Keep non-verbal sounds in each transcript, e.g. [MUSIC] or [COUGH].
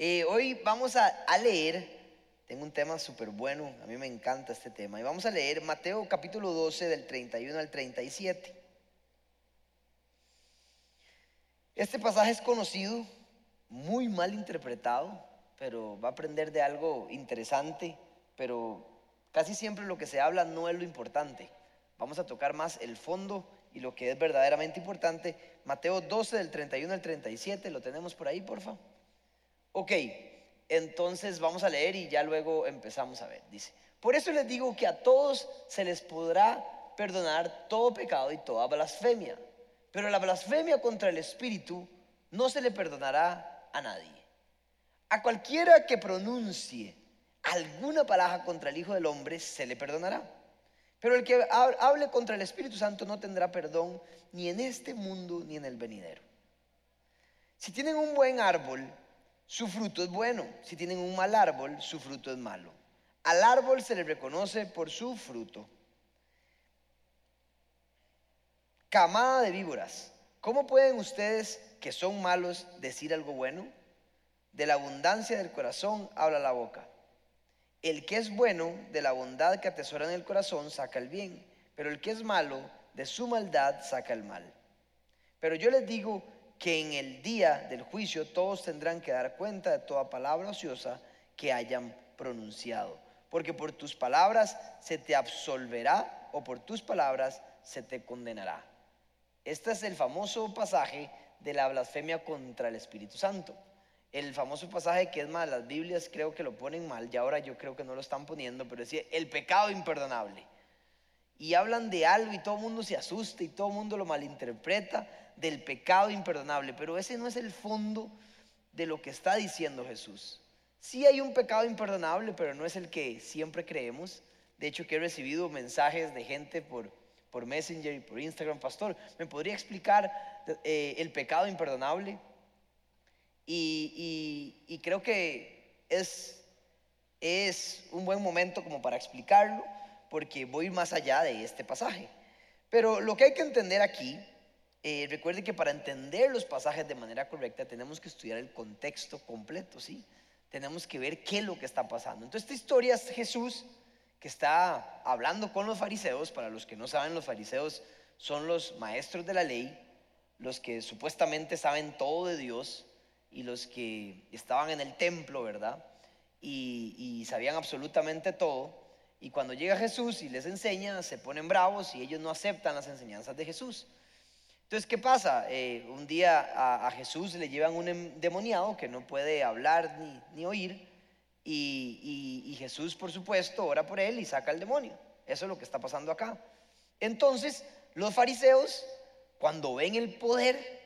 Eh, hoy vamos a, a leer, tengo un tema súper bueno, a mí me encanta este tema, y vamos a leer Mateo capítulo 12 del 31 al 37. Este pasaje es conocido, muy mal interpretado, pero va a aprender de algo interesante, pero casi siempre lo que se habla no es lo importante. Vamos a tocar más el fondo y lo que es verdaderamente importante. Mateo 12 del 31 al 37, ¿lo tenemos por ahí, por favor? Ok, entonces vamos a leer y ya luego empezamos a ver. Dice, por eso les digo que a todos se les podrá perdonar todo pecado y toda blasfemia, pero la blasfemia contra el Espíritu no se le perdonará a nadie. A cualquiera que pronuncie alguna palabra contra el Hijo del Hombre se le perdonará. Pero el que hable contra el Espíritu Santo no tendrá perdón ni en este mundo ni en el venidero. Si tienen un buen árbol, su fruto es bueno. Si tienen un mal árbol, su fruto es malo. Al árbol se le reconoce por su fruto. Camada de víboras, ¿cómo pueden ustedes que son malos decir algo bueno? De la abundancia del corazón habla la boca. El que es bueno, de la bondad que atesora en el corazón, saca el bien, pero el que es malo, de su maldad saca el mal. Pero yo les digo que en el día del juicio todos tendrán que dar cuenta de toda palabra ociosa que hayan pronunciado, porque por tus palabras se te absolverá o por tus palabras se te condenará. Este es el famoso pasaje de la blasfemia contra el Espíritu Santo. El famoso pasaje que es más, las Biblias creo que lo ponen mal, y ahora yo creo que no lo están poniendo, pero decía el pecado imperdonable. Y hablan de algo y todo el mundo se asusta y todo el mundo lo malinterpreta del pecado imperdonable, pero ese no es el fondo de lo que está diciendo Jesús. Sí hay un pecado imperdonable, pero no es el que siempre creemos. De hecho, que he recibido mensajes de gente por, por Messenger y por Instagram, pastor, ¿me podría explicar eh, el pecado imperdonable? Y, y, creo que es, es un buen momento como para explicarlo, porque voy más allá de este pasaje. Pero lo que hay que entender aquí eh, recuerde que para entender los pasajes de manera correcta tenemos que estudiar el contexto completo, ¿sí? Tenemos que ver qué es lo que está pasando. Entonces esta historia es Jesús que está hablando con los fariseos. Para los que no saben, los fariseos son los maestros de la ley, los que supuestamente saben todo de Dios y los que estaban en el templo, ¿verdad? Y, y sabían absolutamente todo. Y cuando llega Jesús y les enseña, se ponen bravos y ellos no aceptan las enseñanzas de Jesús. Entonces, ¿qué pasa? Eh, un día a, Jesús le llevan un endemoniado que no puede hablar ni, oír y, y, Jesús, por supuesto, ora por él y saca el demonio. Eso es lo que está pasando acá. Entonces, los fariseos, cuando ven el poder,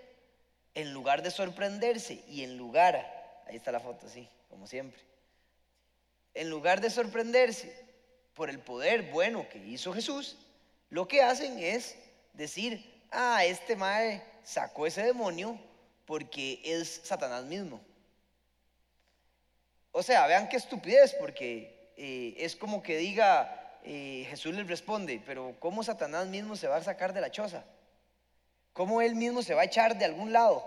en lugar de sorprenderse y en lugar, ahí está la foto, sí, como siempre, en lugar de sorprenderse por el poder bueno que hizo Jesús, lo que hacen es decir, ah, este mae sacó ese demonio porque es Satanás mismo. O sea, vean qué estupidez, porque eh, es como que diga, eh, Jesús les responde, pero ¿cómo Satanás mismo se va a sacar de la choza? ¿Cómo él mismo se va a echar de algún lado?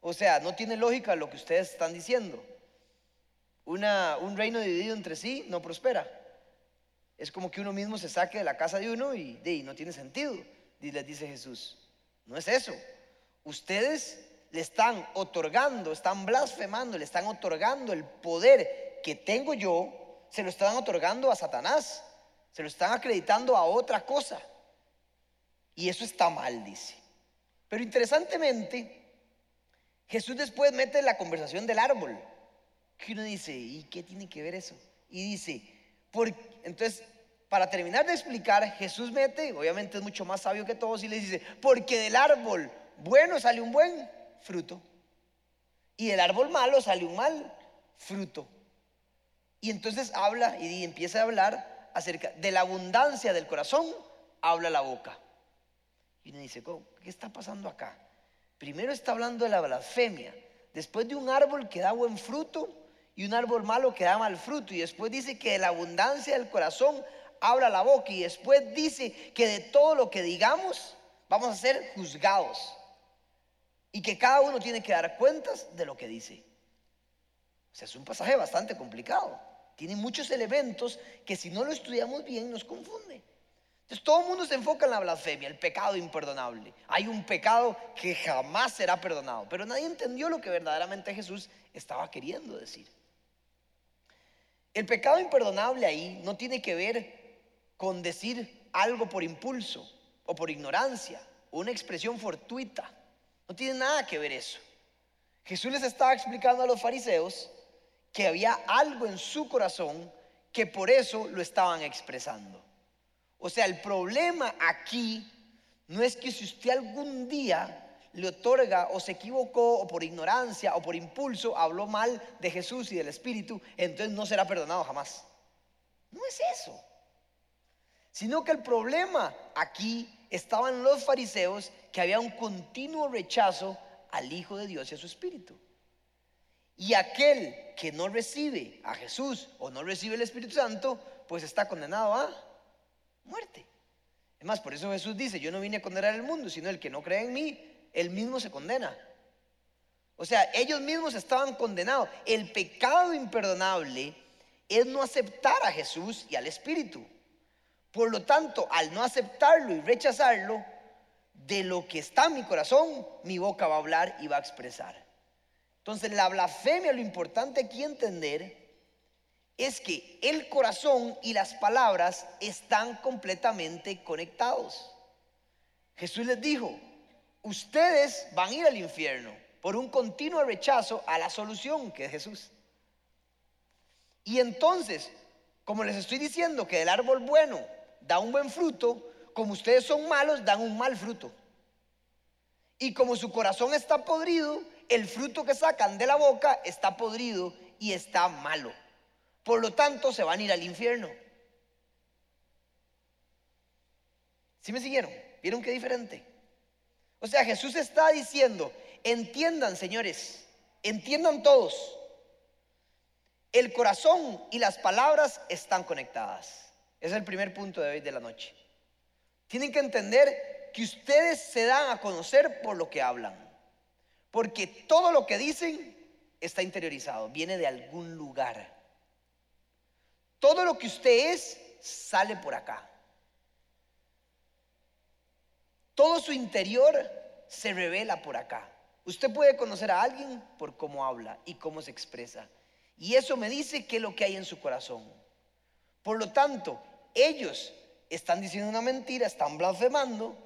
O sea, no tiene lógica lo que ustedes están diciendo. Una, un reino dividido entre sí no prospera. Es como que uno mismo se saque de la casa de uno y, no tiene sentido. Les dice Jesús, no es eso. Ustedes le están otorgando, están blasfemando, le están otorgando el poder que tengo yo, se lo están otorgando a Satanás, se lo están acreditando a otra cosa. Y eso está mal, dice. Pero interesantemente, Jesús después mete la conversación del árbol. Que uno dice, ¿y qué tiene que ver eso? Y dice, entonces para terminar de explicar, Jesús mete, obviamente es mucho más sabio que todos, y les dice, porque del árbol bueno sale un buen fruto, y del árbol malo sale un mal fruto. Y entonces habla y empieza a hablar acerca de la abundancia del corazón, habla la boca. Y uno dice, ¿qué está pasando acá? Primero está hablando de la blasfemia, después de un árbol que da buen fruto y un árbol malo que da mal fruto, y después dice que de la abundancia del corazón habla la boca y después dice que de todo lo que digamos vamos a ser juzgados y que cada uno tiene que dar cuentas de lo que dice. O sea, es un pasaje bastante complicado. Tiene muchos elementos que si no lo estudiamos bien nos confunde. Entonces todo el mundo se enfoca en la blasfemia, el pecado imperdonable. Hay un pecado que jamás será perdonado, pero nadie entendió lo que verdaderamente Jesús estaba queriendo decir. El pecado imperdonable ahí no tiene que ver con decir algo por impulso o por ignorancia una expresión fortuita. No tiene nada que ver eso. Jesús les estaba explicando a los fariseos que había algo en su corazón que por eso lo estaban expresando. O sea, el problema aquí no es que si usted algún día le otorga o se equivocó o por ignorancia o por impulso habló mal de Jesús y del Espíritu, entonces no será perdonado jamás. No es eso. Sino que el problema aquí estaba en los fariseos que había un continuo rechazo al Hijo de Dios y a su Espíritu. Y aquel que no recibe a Jesús o no recibe el Espíritu Santo, pues está condenado a muerte. Es más, por eso Jesús dice, yo no vine a condenar al mundo, sino el que no cree en mí, él mismo se condena. O sea, ellos mismos estaban condenados. El pecado imperdonable es no aceptar a Jesús y al Espíritu. Por lo tanto, al no aceptarlo y rechazarlo, de lo que está en mi corazón, mi boca va a hablar y va a expresar. Entonces, la blasfemia, lo importante aquí entender es que el corazón y las palabras están completamente conectados. Jesús les dijo, ustedes van a ir al infierno por un continuo rechazo a la solución que es Jesús. Y entonces, como les estoy diciendo que el árbol bueno da un buen fruto, como ustedes son malos, dan un mal fruto. Y como su corazón está podrido, el fruto que sacan de la boca está podrido y está malo. Por lo tanto, se van a ir al infierno. ¿Sí me siguieron? ¿Vieron qué diferente? O sea, Jesús está diciendo, entiendan, señores, entiendan todos. El corazón y las palabras están conectadas. Es el primer punto de hoy de la noche. Tienen que entender que ustedes se dan a conocer por lo que hablan. Porque todo lo que dicen está interiorizado, viene de algún lugar. Todo lo que usted es sale por acá. Todo su interior se revela por acá. Usted puede conocer a alguien por cómo habla y cómo se expresa. Y eso me dice qué es lo que hay en su corazón. Por lo tanto, ellos están diciendo una mentira, están blasfemando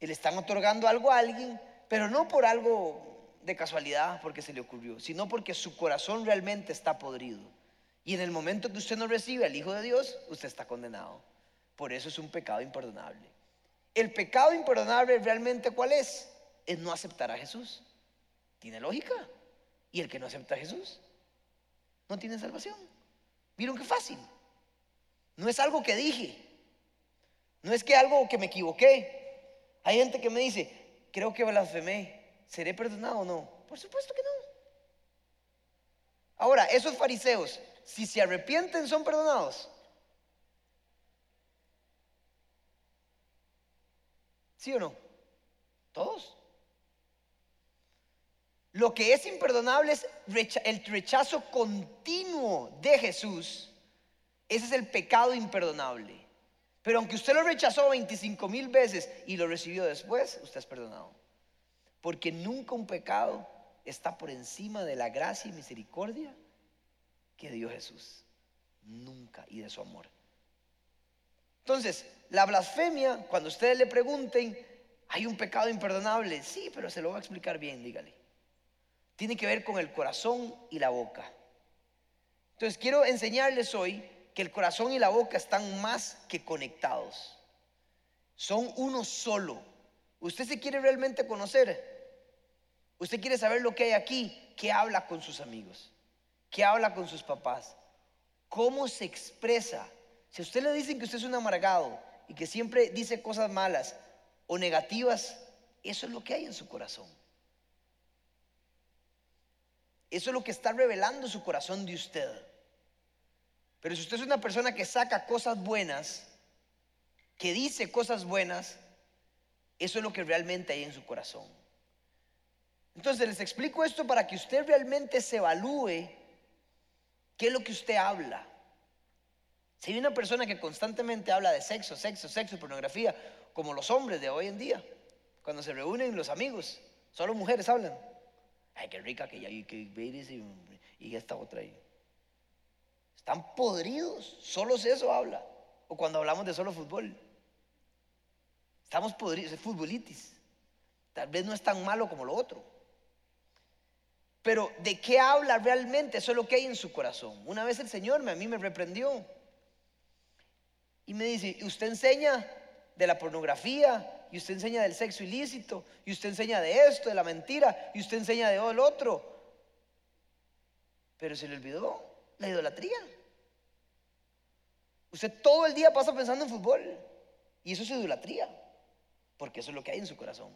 y le están otorgando algo a alguien, pero no por algo de casualidad, porque se le ocurrió, sino porque su corazón realmente está podrido. Y en el momento que usted no recibe al Hijo de Dios, usted está condenado. Por eso es un pecado imperdonable. El pecado imperdonable realmente cuál es? Es no aceptar a Jesús. Tiene lógica. Y el que no acepta a Jesús no tiene salvación. ¿Vieron qué fácil? No es algo que dije. No es que algo que me equivoqué. Hay gente que me dice, creo que blasfemé. ¿Seré perdonado o no? Por supuesto que no. Ahora, esos fariseos, si se arrepienten, son perdonados. ¿Sí o no? Todos. Lo que es imperdonable es el rechazo continuo de Jesús ese es el pecado imperdonable. Pero aunque usted lo rechazó 25 mil veces y lo recibió después, usted es perdonado. Porque nunca un pecado está por encima de la gracia y misericordia que dio Jesús. Nunca y de su amor. Entonces, la blasfemia, cuando ustedes le pregunten, hay un pecado imperdonable. Sí, pero se lo voy a explicar bien, dígale. Tiene que ver con el corazón y la boca. Entonces, quiero enseñarles hoy que el corazón y la boca están más que conectados. Son uno solo. Usted se quiere realmente conocer. Usted quiere saber lo que hay aquí. ¿Qué habla con sus amigos? ¿Qué habla con sus papás? ¿Cómo se expresa? Si a usted le dicen que usted es un amargado y que siempre dice cosas malas o negativas, eso es lo que hay en su corazón. Eso es lo que está revelando su corazón de usted. Pero si usted es una persona que saca cosas buenas, que dice cosas buenas, eso es lo que realmente hay en su corazón. Entonces les explico esto para que usted realmente se evalúe ¿Qué es lo que usted habla? Si hay una persona que constantemente habla de sexo, sexo, sexo, pornografía, como los hombres de hoy en día, cuando se reúnen los amigos, solo mujeres hablan. Ay, qué rica que ya y, y esta otra ahí. Están podridos, solo eso habla. O cuando hablamos de solo fútbol. Estamos podridos, es futbolitis. Tal vez no es tan malo como lo otro. Pero ¿de qué habla realmente? Eso es lo que hay en su corazón. Una vez el Señor a mí me reprendió y me dice, usted enseña de la pornografía, y usted enseña del sexo ilícito, y usted enseña de esto, de la mentira, y usted enseña de todo el otro. Pero se le olvidó la idolatría. Usted todo el día pasa pensando en fútbol, y eso es idolatría, porque eso es lo que hay en su corazón.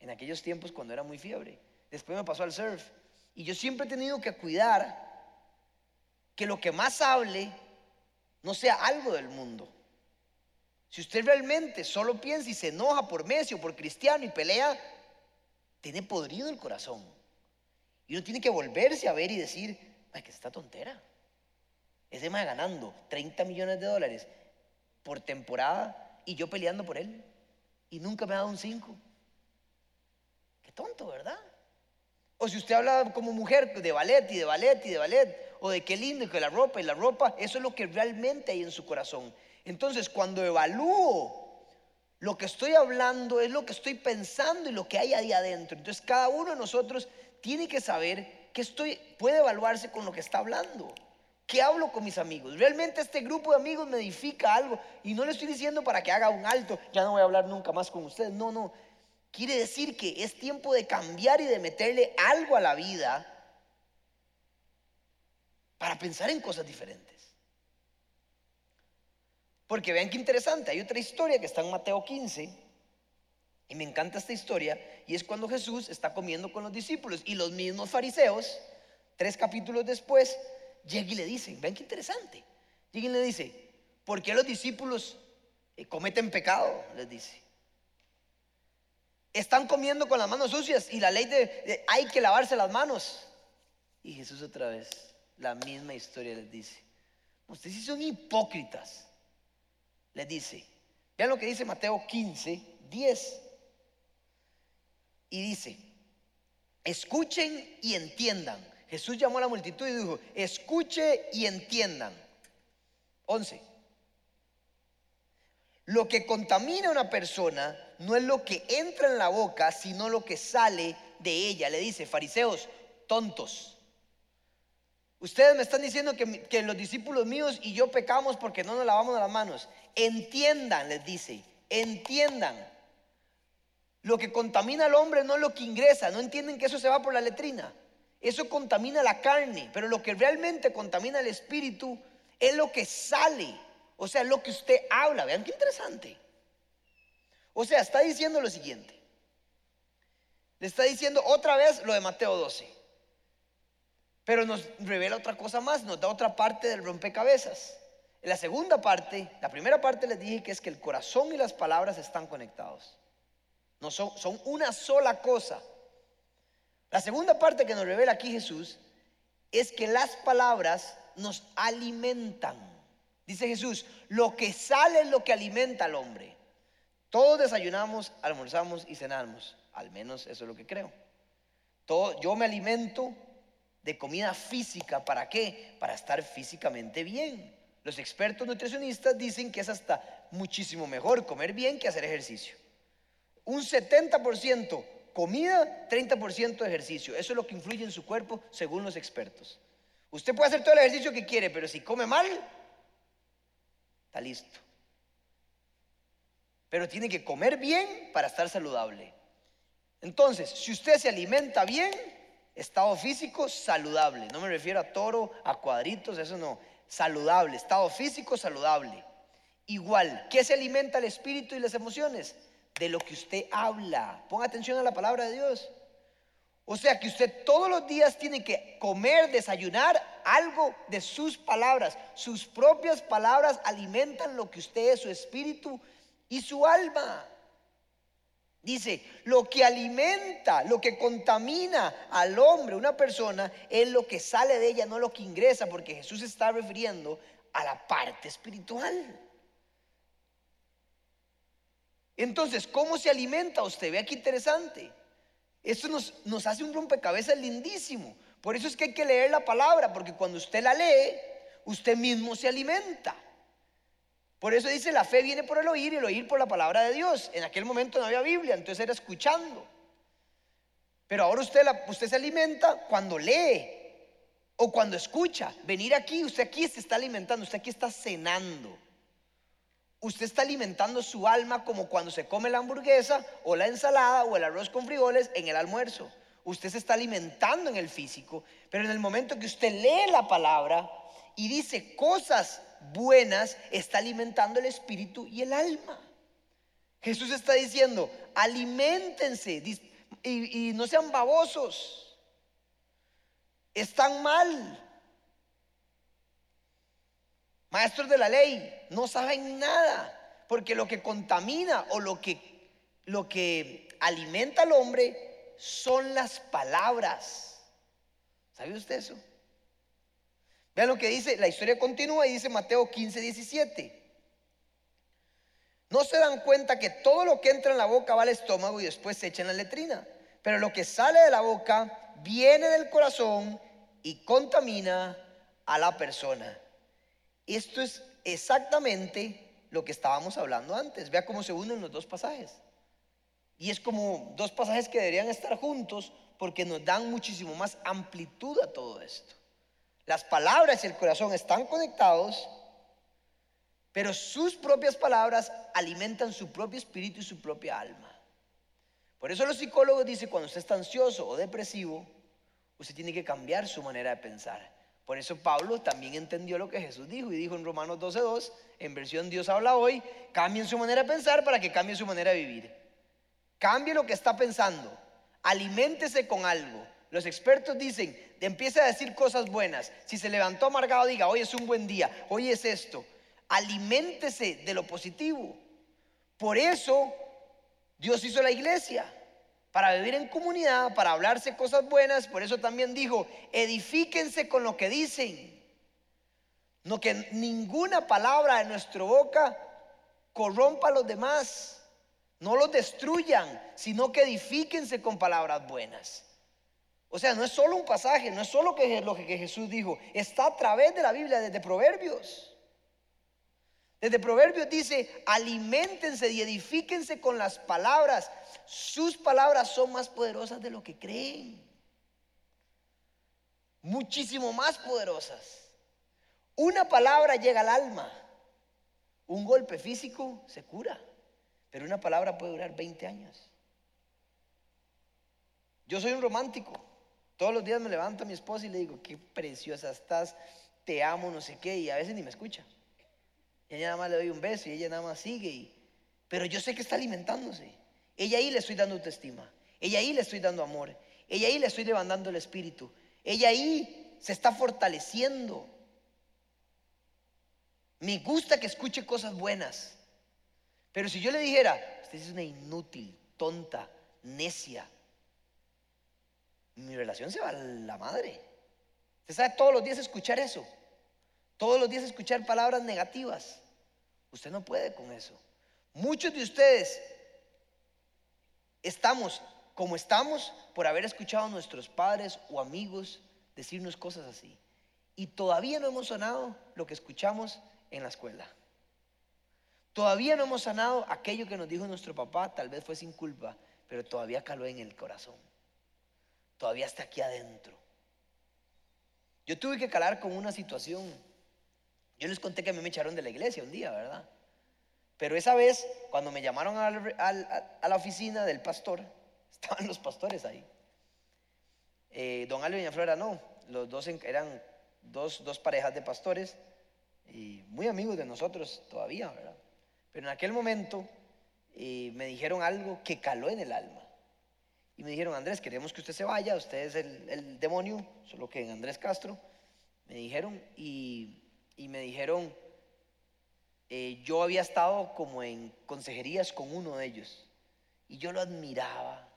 En aquellos tiempos cuando era muy fiebre. Después me pasó al surf. Y yo siempre he tenido que cuidar que lo que más hable no sea algo del mundo. Si usted realmente solo piensa y se enoja por Messi o por Cristiano y pelea, tiene podrido el corazón. Y uno tiene que volverse a ver y decir, ay, que está tontera. Ese más ganando 30 millones de dólares por temporada y yo peleando por él. Y nunca me ha dado un 5. Qué tonto, ¿verdad? O si usted habla como mujer de ballet y de ballet y de ballet, o de qué lindo que la ropa y la ropa, eso es lo que realmente hay en su corazón. Entonces, cuando evalúo lo que estoy hablando, es lo que estoy pensando y lo que hay ahí adentro. Entonces, cada uno de nosotros tiene que saber que estoy, puede evaluarse con lo que está hablando. ¿Qué hablo con mis amigos? ¿Realmente este grupo de amigos me edifica algo? Y no le estoy diciendo para que haga un alto, ya no voy a hablar nunca más con ustedes. No, no. Quiere decir que es tiempo de cambiar y de meterle algo a la vida para pensar en cosas diferentes. Porque vean qué interesante, hay otra historia que está en Mateo 15, me encanta esta historia, y es cuando Jesús está comiendo con los discípulos y los mismos fariseos, tres capítulos después, llega y le dicen, vean qué interesante, llega y le dice, ¿por qué los discípulos eh, cometen pecado? Les dice. Están comiendo con las manos sucias y la ley de, hay que lavarse las manos. Y Jesús otra vez, la misma historia les dice, ustedes son hipócritas le dice, vean lo que dice Mateo 15, 10. Y dice, escuchen y entiendan. Jesús llamó a la multitud y dijo, escuche y entiendan. 11. Lo que contamina a una persona no es lo que entra en la boca, sino lo que sale de ella. Le dice, fariseos, tontos. Ustedes me están diciendo que, que, los discípulos míos y yo pecamos porque no nos lavamos las manos. Entiendan, les dice, entiendan. Lo que contamina al hombre no es lo que ingresa. No entienden que eso se va por la letrina. Eso contamina la carne. Pero lo que realmente contamina el espíritu es lo que sale. O sea, lo que usted habla. Vean qué interesante. O sea, está diciendo lo siguiente. Le está diciendo otra vez lo de Mateo 12. Pero nos revela otra cosa más, nos da otra parte del rompecabezas. En la segunda parte, la primera parte les dije que es que el corazón y las palabras están conectados. No son, son una sola cosa. La segunda parte que nos revela aquí Jesús es que las palabras nos alimentan. Dice Jesús, lo que sale es lo que alimenta al hombre. Todos desayunamos, almorzamos y cenamos. Al menos eso es lo que creo. Todo, yo me alimento de comida física. ¿Para qué? Para estar físicamente bien. Los expertos nutricionistas dicen que es hasta muchísimo mejor comer bien que hacer ejercicio. Un 70% comida, 30% ejercicio. Eso es lo que influye en su cuerpo según los expertos. Usted puede hacer todo el ejercicio que quiere, pero si come mal, está listo. Pero tiene que comer bien para estar saludable. Entonces, si usted se alimenta bien, estado físico saludable. No me refiero a toro, a cuadritos, eso no saludable, estado físico saludable. Igual, ¿qué se alimenta el espíritu y las emociones? De lo que usted habla. Ponga atención a la palabra de Dios. O sea que usted todos los días tiene que comer, desayunar algo de sus palabras. Sus propias palabras alimentan lo que usted es, su espíritu y su alma. Dice, lo que alimenta, lo que contamina al hombre, una persona, es lo que sale de ella, no lo que ingresa, porque Jesús está refiriendo a la parte espiritual. Entonces, ¿cómo se alimenta usted? Vea qué interesante. Esto nos, nos hace un rompecabezas lindísimo. Por eso es que hay que leer la palabra, porque cuando usted la lee, usted mismo se alimenta. Por eso dice, la fe viene por el oír y el oír por la palabra de Dios. En aquel momento no había Biblia, entonces era escuchando. Pero ahora usted, usted se alimenta cuando lee o cuando escucha. Venir aquí, usted aquí se está alimentando, usted aquí está cenando. Usted está alimentando su alma como cuando se come la hamburguesa o la ensalada o el arroz con frijoles en el almuerzo. Usted se está alimentando en el físico, pero en el momento que usted lee la palabra y dice cosas buenas está alimentando el espíritu y el alma. Jesús está diciendo, alimentense y, no sean babosos. Están mal. Maestros de la ley, no saben nada, porque lo que contamina o lo que, lo que alimenta al hombre son las palabras. ¿Sabe usted eso? Vean lo que dice, la historia continúa y dice Mateo 15, 17. No se dan cuenta que todo lo que entra en la boca va al estómago y después se echa en la letrina. Pero lo que sale de la boca viene del corazón y contamina a la persona. Esto es exactamente lo que estábamos hablando antes. Vea cómo se unen los dos pasajes. Y es como dos pasajes que deberían estar juntos porque nos dan muchísimo más amplitud a todo esto. Las palabras y el corazón están conectados, pero sus propias palabras alimentan su propio espíritu y su propia alma. Por eso los psicólogos dicen, cuando usted está ansioso o depresivo, usted tiene que cambiar su manera de pensar. Por eso Pablo también entendió lo que Jesús dijo y dijo en Romanos 12.2, en versión Dios habla hoy, cambien su manera de pensar para que cambie su manera de vivir. Cambie lo que está pensando, aliméntese con algo, los expertos dicen, empieza a decir cosas buenas. Si se levantó amargado, diga, hoy es un buen día, hoy es esto. Aliméntese de lo positivo. Por eso Dios hizo la iglesia, para vivir en comunidad, para hablarse cosas buenas. Por eso también dijo, edifíquense con lo que dicen. No que ninguna palabra de nuestra boca corrompa a los demás. No los destruyan, sino que edifíquense con palabras buenas. O sea, no es solo un pasaje, no es solo lo que Jesús dijo, está a través de la Biblia, desde Proverbios. Desde Proverbios dice, alimentense y edifíquense con las palabras. Sus palabras son más poderosas de lo que creen. Muchísimo más poderosas. Una palabra llega al alma. Un golpe físico se cura. Pero una palabra puede durar 20 años. Yo soy un romántico. Todos los días me levanto a mi esposa y le digo, qué preciosa estás, te amo, no sé qué, y a veces ni me escucha. Y ella nada más le doy un beso y ella nada más sigue. pero yo sé que está alimentándose. Ella ahí le estoy dando autoestima. Ella ahí le estoy dando amor. Ella ahí le estoy levantando el espíritu. Ella ahí se está fortaleciendo. Me gusta que escuche cosas buenas. Pero si yo le dijera, usted es una inútil, tonta, necia, mi relación se va a la madre. Usted sabe todos los días escuchar eso. Todos los días escuchar palabras negativas. Usted no puede con eso. Muchos de ustedes estamos como estamos por haber escuchado a nuestros padres o amigos decirnos cosas así. Y todavía no hemos sanado lo que escuchamos en la escuela. Todavía no hemos sanado aquello que nos dijo nuestro papá, tal vez fue sin culpa, pero todavía caló en el corazón todavía está aquí adentro. Yo tuve que calar con una situación. Yo les conté que a mí me echaron de la iglesia un día, ¿verdad? Pero esa vez, cuando me llamaron a la oficina del pastor, [LAUGHS] estaban los pastores ahí. Eh, don Alvin y Flora no, los dos eran dos, parejas de pastores y muy amigos de nosotros todavía, ¿verdad? Pero en aquel momento eh, me dijeron algo que caló en el alma. Y me dijeron, Andrés, queremos que usted se vaya, usted es el, demonio, solo que en Andrés Castro. Me dijeron, y, me dijeron, eh, yo había estado como en consejerías con uno de ellos. Y yo lo admiraba.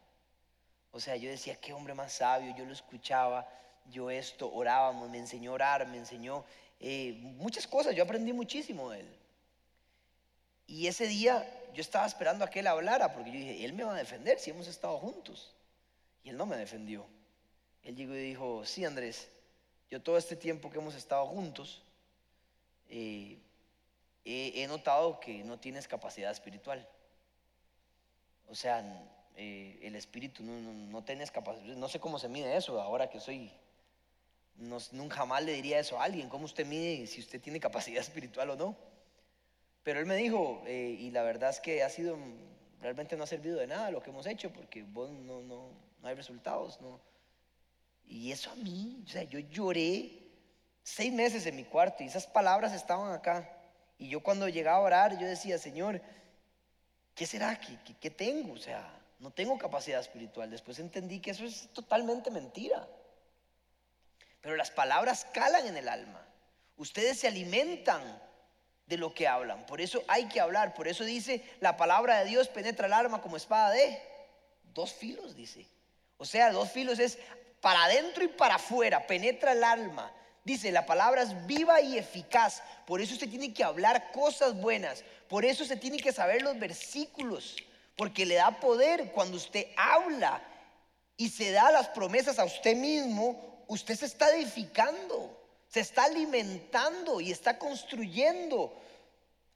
O sea, yo decía, qué hombre más sabio, yo lo escuchaba, yo esto, orábamos, me enseñó a orar, me enseñó eh, muchas cosas, yo aprendí muchísimo de él. Y ese día yo estaba esperando a que él hablara, porque yo dije, él me va a defender si hemos estado juntos. Y él no me defendió. Él llegó y dijo, sí Andrés, yo todo este tiempo que hemos estado juntos, eh, he, notado que no tienes capacidad espiritual. O sea, eh, el espíritu no, no, tienes capacidad, no sé cómo se mide eso ahora que soy, nunca jamás le diría eso a alguien, cómo usted mide si usted tiene capacidad [LAUGHS] espiritual o no. Pero él me dijo, eh, y la verdad es que ha sido, realmente no ha servido de nada lo que hemos hecho, porque vos no, no, no hay resultados, no. Y eso a mí, o sea, yo lloré seis meses en mi cuarto y esas palabras estaban acá. Y yo cuando llegaba a orar, yo decía, Señor, ¿qué será? ¿Qué, qué, tengo? O sea, no tengo capacidad espiritual. Después entendí que eso es totalmente mentira. Pero las palabras calan en el alma. Ustedes se alimentan de lo que hablan. Por eso hay que hablar. Por eso dice, la palabra de Dios penetra el alma como espada de dos filos, dice. O sea, dos filos es para adentro y para afuera, penetra el alma. Dice, la palabra es viva y eficaz. Por eso usted tiene que hablar cosas buenas. Por eso se tiene que saber los versículos. Porque le da poder cuando usted habla y se da las promesas a usted mismo. Usted se está edificando se está alimentando y está construyendo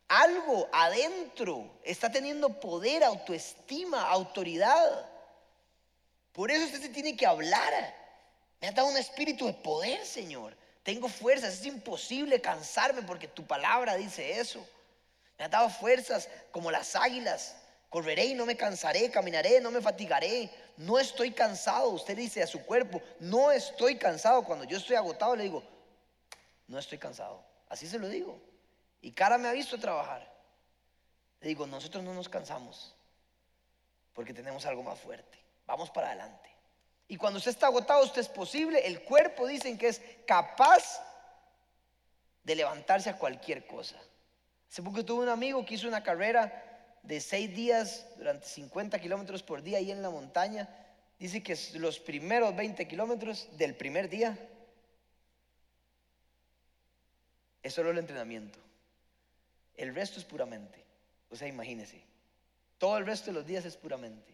algo adentro, está teniendo poder, autoestima, autoridad. Por eso usted se tiene que hablar. Me ha dado un espíritu de poder, Señor. Tengo fuerzas, es imposible cansarme porque tu palabra dice eso. Me ha dado fuerzas como las águilas. Correré y no me cansaré, caminaré, no me fatigaré. No estoy cansado. Usted dice a su cuerpo, no estoy cansado. Cuando yo estoy agotado, le digo, no estoy cansado. Así se lo digo. Y cara me ha visto trabajar. Le digo, nosotros no nos cansamos porque tenemos algo más fuerte. Vamos para adelante. Y cuando usted está agotado, usted es posible. El cuerpo dicen que es capaz de levantarse a cualquier cosa. Hace poco tuve un amigo que hizo una carrera de seis días durante 50 kilómetros por día ahí en la montaña. Dice que los primeros 20 kilómetros del primer día es solo el entrenamiento. El resto es puramente. O sea, imagínese. Todo el resto de los días es puramente.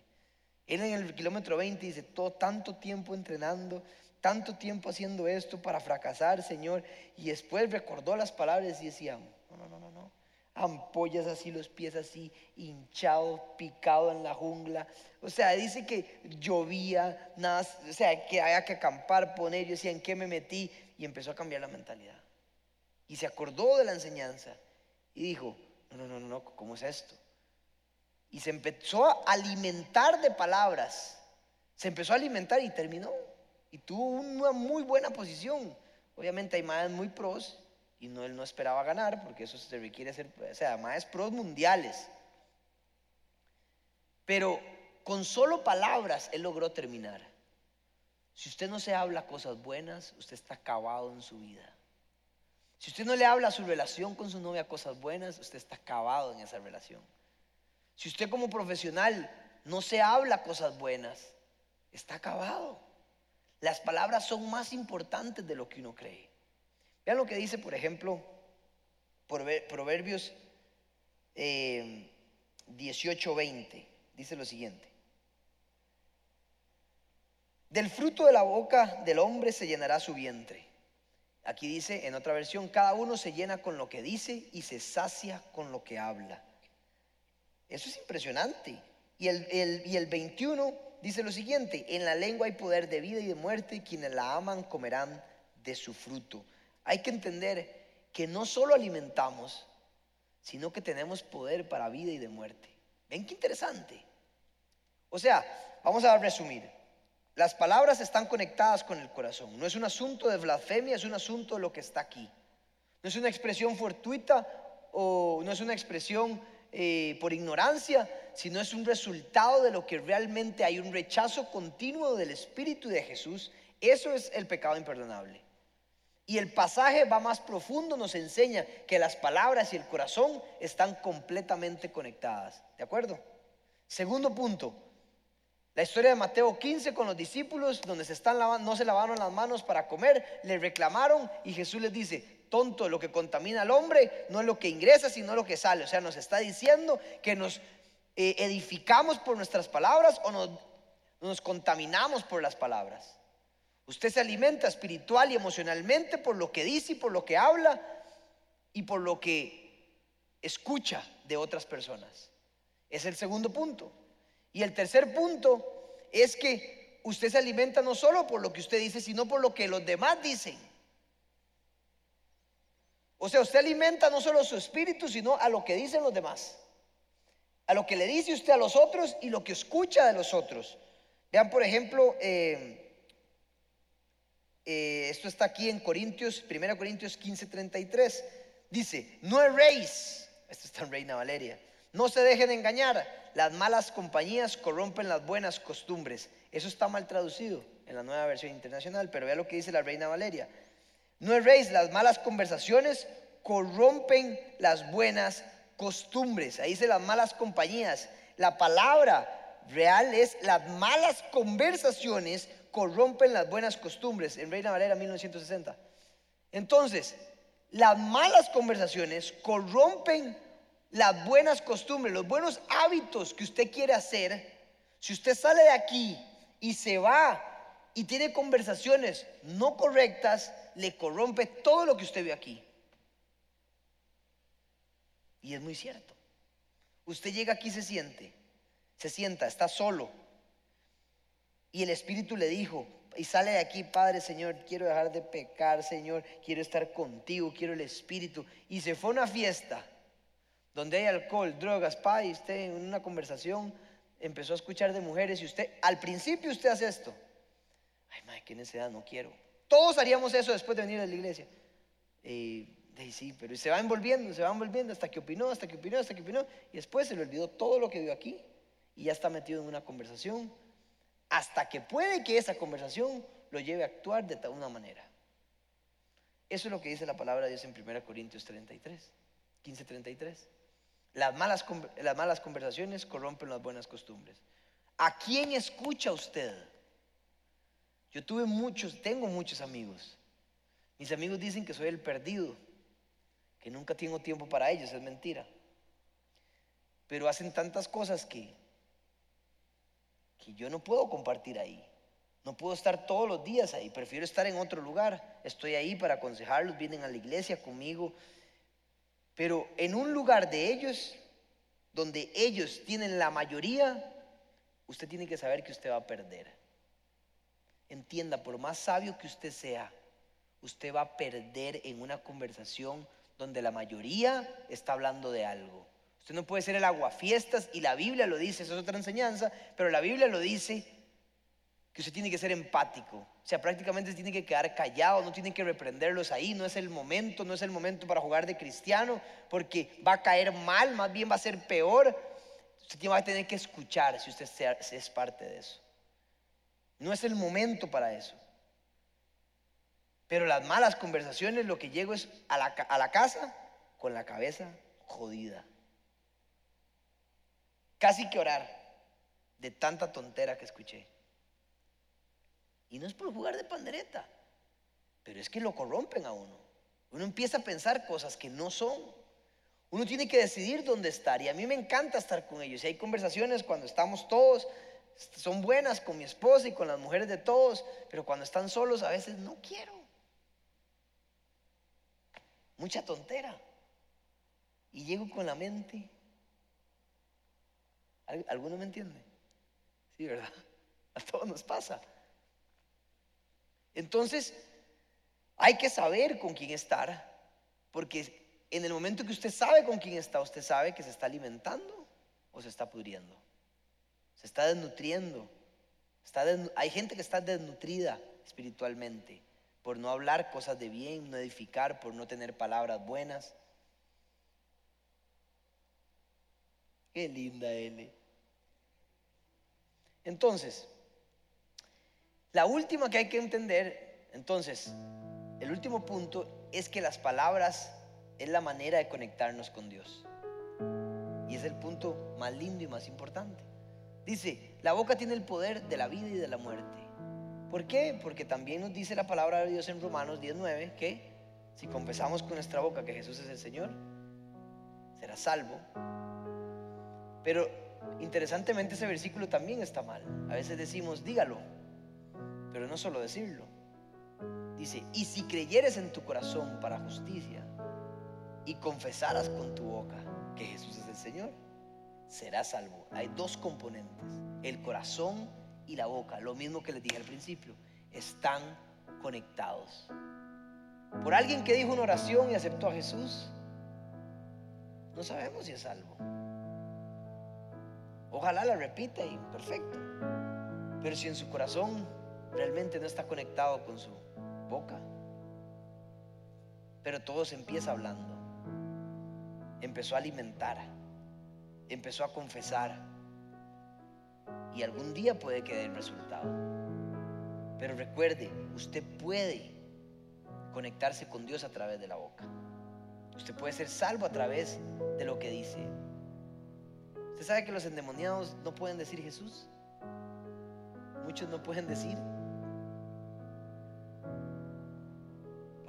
Él en el kilómetro 20 dice, todo tanto tiempo entrenando, tanto tiempo haciendo esto para fracasar, Señor. Y después recordó las palabras y decía, no, no, no, no, no. Ampollas así, los pies así, hinchado, picado en la jungla. O sea, dice que llovía, nada, o sea, que había que acampar, poner. Yo decía, ¿en qué me metí? Y empezó a cambiar la mentalidad. Y se acordó de la enseñanza y dijo, no, no, no, no, ¿cómo es esto? Y se empezó a alimentar de palabras. Se empezó a alimentar y terminó. Y tuvo una muy buena posición. Obviamente hay más muy pros y no, él no esperaba ganar porque eso se requiere ser, o sea, más pros mundiales. Pero con solo palabras él logró terminar. Si usted no se habla cosas buenas, usted está acabado en su vida. Si usted no le habla a su relación con su novia cosas buenas, usted está acabado en esa relación. Si usted como profesional no se habla cosas buenas, está acabado. Las palabras son más importantes de lo que uno cree. Vean lo que dice, por ejemplo, Proverbios 18:20. Eh, dice lo siguiente. Del fruto de la boca del hombre se llenará su vientre Aquí dice, en otra versión, cada uno se llena con lo que dice y se sacia con lo que habla. Eso es impresionante. Y el, y el 21 dice lo siguiente, en la lengua hay poder de vida y de muerte, quienes la aman comerán de su fruto. Hay que entender que no solo alimentamos, sino que tenemos poder para vida y de muerte. ¿Ven qué interesante? O sea, vamos a resumir. Las palabras están conectadas con el corazón. No es un asunto de blasfemia, es un asunto de lo que está aquí. No es una expresión fortuita o no es una expresión eh, por ignorancia, sino es un resultado de lo que realmente hay un rechazo continuo del Espíritu de Jesús. Eso es el pecado imperdonable. Y el pasaje va más profundo, nos enseña que las palabras y el corazón están completamente conectadas. ¿De acuerdo? Segundo punto, la historia de Mateo 15 con los discípulos, donde se están lavando, no se lavaron las manos para comer, le reclamaron y Jesús les dice, tonto, lo que contamina al hombre no es lo que ingresa, sino lo que sale. O sea, nos está diciendo que nos eh, edificamos por nuestras palabras o nos, nos contaminamos por las palabras. Usted se alimenta espiritual y emocionalmente por lo que dice y por lo que habla y por lo que escucha de otras personas. Es el segundo punto. Y el tercer punto es que usted se alimenta no solo por lo que usted dice, sino por lo que los demás dicen. O sea, usted alimenta no solo su espíritu, sino a lo que dicen los demás. A lo que le dice usted a los otros y lo que escucha de los otros. Vean, por ejemplo, eh, eh, esto está aquí en Corintios, 1 Corintios 15, 33. Dice, no erréis, esto está en Reina Valeria, no se dejen engañar, las malas compañías corrompen las buenas costumbres. Eso está mal traducido en la nueva versión internacional, pero vea lo que dice la Reina Valeria. No erréis, las malas conversaciones corrompen las buenas costumbres. Ahí dice las malas compañías. La palabra real es las malas conversaciones corrompen las buenas costumbres en Reina Valera 1960. Entonces, las malas conversaciones corrompen las buenas costumbres, los buenos hábitos que usted quiere hacer, si usted sale de aquí y se va y tiene conversaciones no correctas, le corrompe todo lo que usted ve aquí. Y es muy cierto. Usted llega aquí y se siente, se sienta, está solo. Y el Espíritu le dijo, y sale de aquí, Padre Señor, quiero dejar de pecar, Señor, quiero estar contigo, quiero el Espíritu. Y se fue a una fiesta donde hay alcohol, drogas, pa, y usted en una conversación empezó a escuchar de mujeres y usted, al principio usted hace esto. Ay, madre, qué necesidad, no quiero. Todos haríamos eso después de venir a la iglesia. Y, sí, pero se va envolviendo, se va envolviendo hasta que opinó, hasta que opinó, hasta que opinó. Y después se le olvidó todo lo que vio aquí y ya está metido en una conversación. Hasta que puede que esa conversación lo lleve a actuar de una manera. Eso es lo que dice la palabra de Dios en 1 Corintios 33, 15, 33. Las malas, las malas conversaciones corrompen las buenas costumbres. ¿A quién escucha usted? Yo tuve muchos, tengo muchos amigos. Mis amigos dicen que soy el perdido, que nunca tengo tiempo para ellos, es mentira. Pero hacen tantas cosas que, que yo no puedo compartir ahí. No puedo estar todos los días ahí, prefiero estar en otro lugar. Estoy ahí para aconsejarlos, vienen a la iglesia conmigo, pero en un lugar de ellos, donde ellos tienen la mayoría, usted tiene que saber que usted va a perder. Entienda, por más sabio que usted sea, usted va a perder en una conversación donde la mayoría está hablando de algo. Usted no puede ser el aguafiestas y la Biblia lo dice, eso es otra enseñanza, pero la Biblia lo dice que usted tiene que ser empático. O sea, prácticamente tiene que quedar callado, no tiene que reprenderlos ahí, no es el momento, no es el momento para jugar de cristiano, porque va a caer mal, más bien va a ser peor. Usted va a tener que escuchar si usted es parte de eso. No es el momento para eso. Pero las malas conversaciones, lo que llego es a la, casa con la cabeza jodida. Casi que orar de tanta tontera que escuché. Y no es por jugar de pandereta, pero es que lo corrompen a uno. Uno empieza a pensar cosas que no son. Uno tiene que decidir dónde estar. Y a mí me encanta estar con ellos. Y hay conversaciones cuando estamos todos, son buenas con mi esposa y con las mujeres de todos, pero cuando están solos a veces no quiero. Mucha tontera. Y llego con la mente. ¿Alguno me entiende? Sí, ¿verdad? [LAUGHS] A todos nos pasa. Entonces, hay que saber con quién estar, porque en el momento que usted sabe con quién está, usted sabe que se está alimentando o se está pudriendo, se está desnutriendo. hay gente que está desnutrida espiritualmente por no hablar cosas de bien, no edificar, por no tener palabras buenas. Qué linda L. Entonces, la última que hay que entender, entonces, el último punto es que las palabras es la manera de conectarnos con Dios. Y es el punto más lindo y más importante. Dice, la boca tiene el poder de la vida y de la muerte. ¿Por qué? Porque también nos dice la palabra de Dios en Romanos 19 que si confesamos con nuestra boca que Jesús es el Señor, será salvo. Pero interesantemente ese versículo también está mal. A veces decimos, dígalo, pero no solo decirlo. Dice, y si creyeres en tu corazón para justicia y confesaras con tu boca que Jesús es el Señor, serás salvo. Hay dos componentes, el corazón y la boca, lo mismo que les dije al principio, están conectados. Por alguien que dijo una oración y aceptó a Jesús, no sabemos si es salvo. Ojalá la repita y perfecto. Pero si en su corazón realmente no está conectado con su boca. Pero todo se empieza hablando. Empezó a alimentar. Empezó a confesar. Y algún día puede que dé el resultado. Pero recuerde, usted puede conectarse con Dios a través de la boca. Usted puede ser salvo a través de lo que dice. ¿Usted sabe que los endemoniados no pueden decir Jesús? Muchos no pueden decir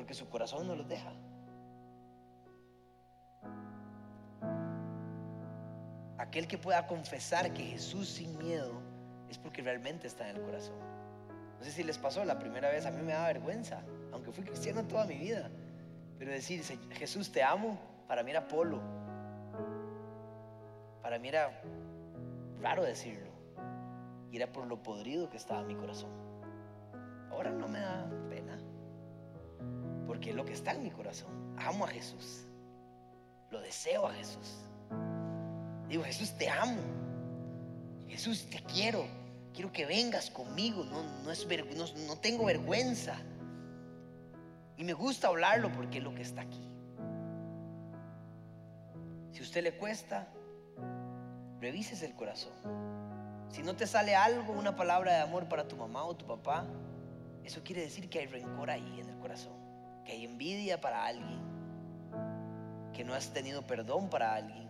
porque su corazón no los deja. Aquel que pueda confesar que Jesús sin miedo es porque realmente está en el corazón. No sé si les pasó la primera vez, a mí me da vergüenza, aunque fui cristiano toda mi vida. Pero decir, Jesús te amo, para mí era polo. Para mí era raro decirlo. Y era por lo podrido que estaba mi corazón. Ahora no me da pena. Porque es lo que está en mi corazón. Amo a Jesús. Lo deseo a Jesús. Digo, Jesús, te amo. Jesús, te quiero. Quiero que vengas conmigo. No, no, es no, tengo vergüenza. Y me gusta hablarlo porque es lo que está aquí. Si a usted le cuesta, revises el corazón. Si no te sale algo, una palabra de amor para tu mamá o tu papá, eso quiere decir que hay rencor ahí en el corazón, que hay envidia para alguien, que no has tenido perdón para alguien.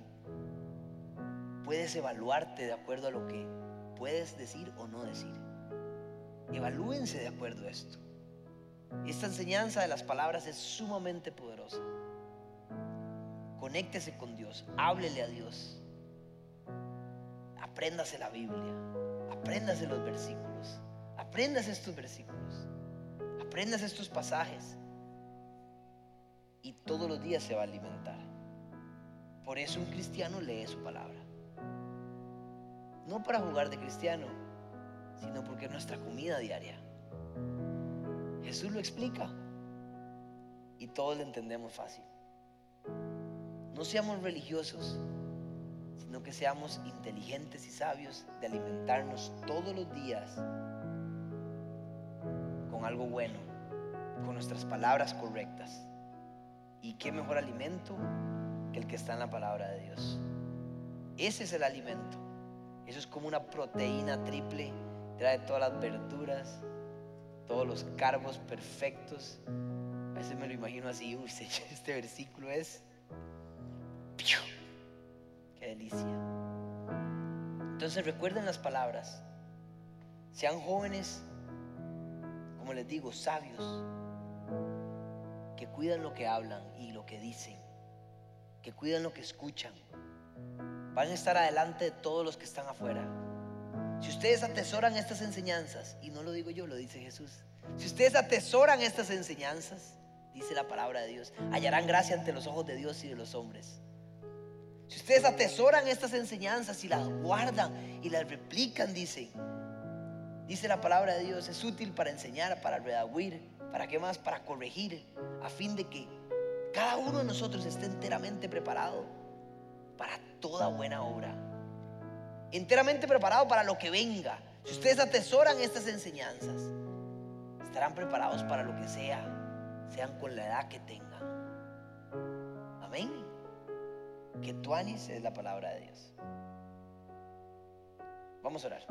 Puedes evaluarte de acuerdo a lo que puedes decir o no decir. Evalúense de acuerdo a esto. Esta enseñanza de las palabras es sumamente poderosa. Conéctese con Dios, háblele a Dios. Apréndase la Biblia, apréndase los versículos, apréndase estos versículos, apréndase estos pasajes y todos los días se va a alimentar. Por eso un cristiano lee su palabra. No para jugar de cristiano, sino porque es nuestra comida diaria. Jesús lo explica y todos lo entendemos fácil. No seamos religiosos, sino que seamos inteligentes y sabios de alimentarnos todos los días con algo bueno, con nuestras palabras correctas. ¿Y qué mejor alimento que el que está en la palabra de Dios? Ese es el alimento. Eso es como una proteína triple. Trae todas las verduras, todos los carbos perfectos. A veces me lo imagino así, uy, [LAUGHS] este versículo es... ¡Qué delicia! Entonces recuerden las palabras. Sean jóvenes, como les digo, sabios, que cuidan lo que hablan y lo que dicen, que cuidan lo que escuchan. Van a estar adelante de todos los que están afuera. Si ustedes atesoran estas enseñanzas, y no lo digo yo, lo dice Jesús, si ustedes atesoran estas enseñanzas, dice la palabra de Dios, hallarán gracia ante los ojos de Dios y de los hombres. Si ustedes atesoran estas enseñanzas y las guardan y las replican, dice, dice la palabra de Dios, es útil para enseñar, para redaguir, para qué más, para corregir, a fin de que cada uno de nosotros esté enteramente preparado para toda buena obra enteramente preparado para lo que venga. Si ustedes atesoran estas enseñanzas, estarán preparados para lo que sea, sean con la edad que tengan. Amén. Que tuanis es la palabra de Dios. Vamos a orar.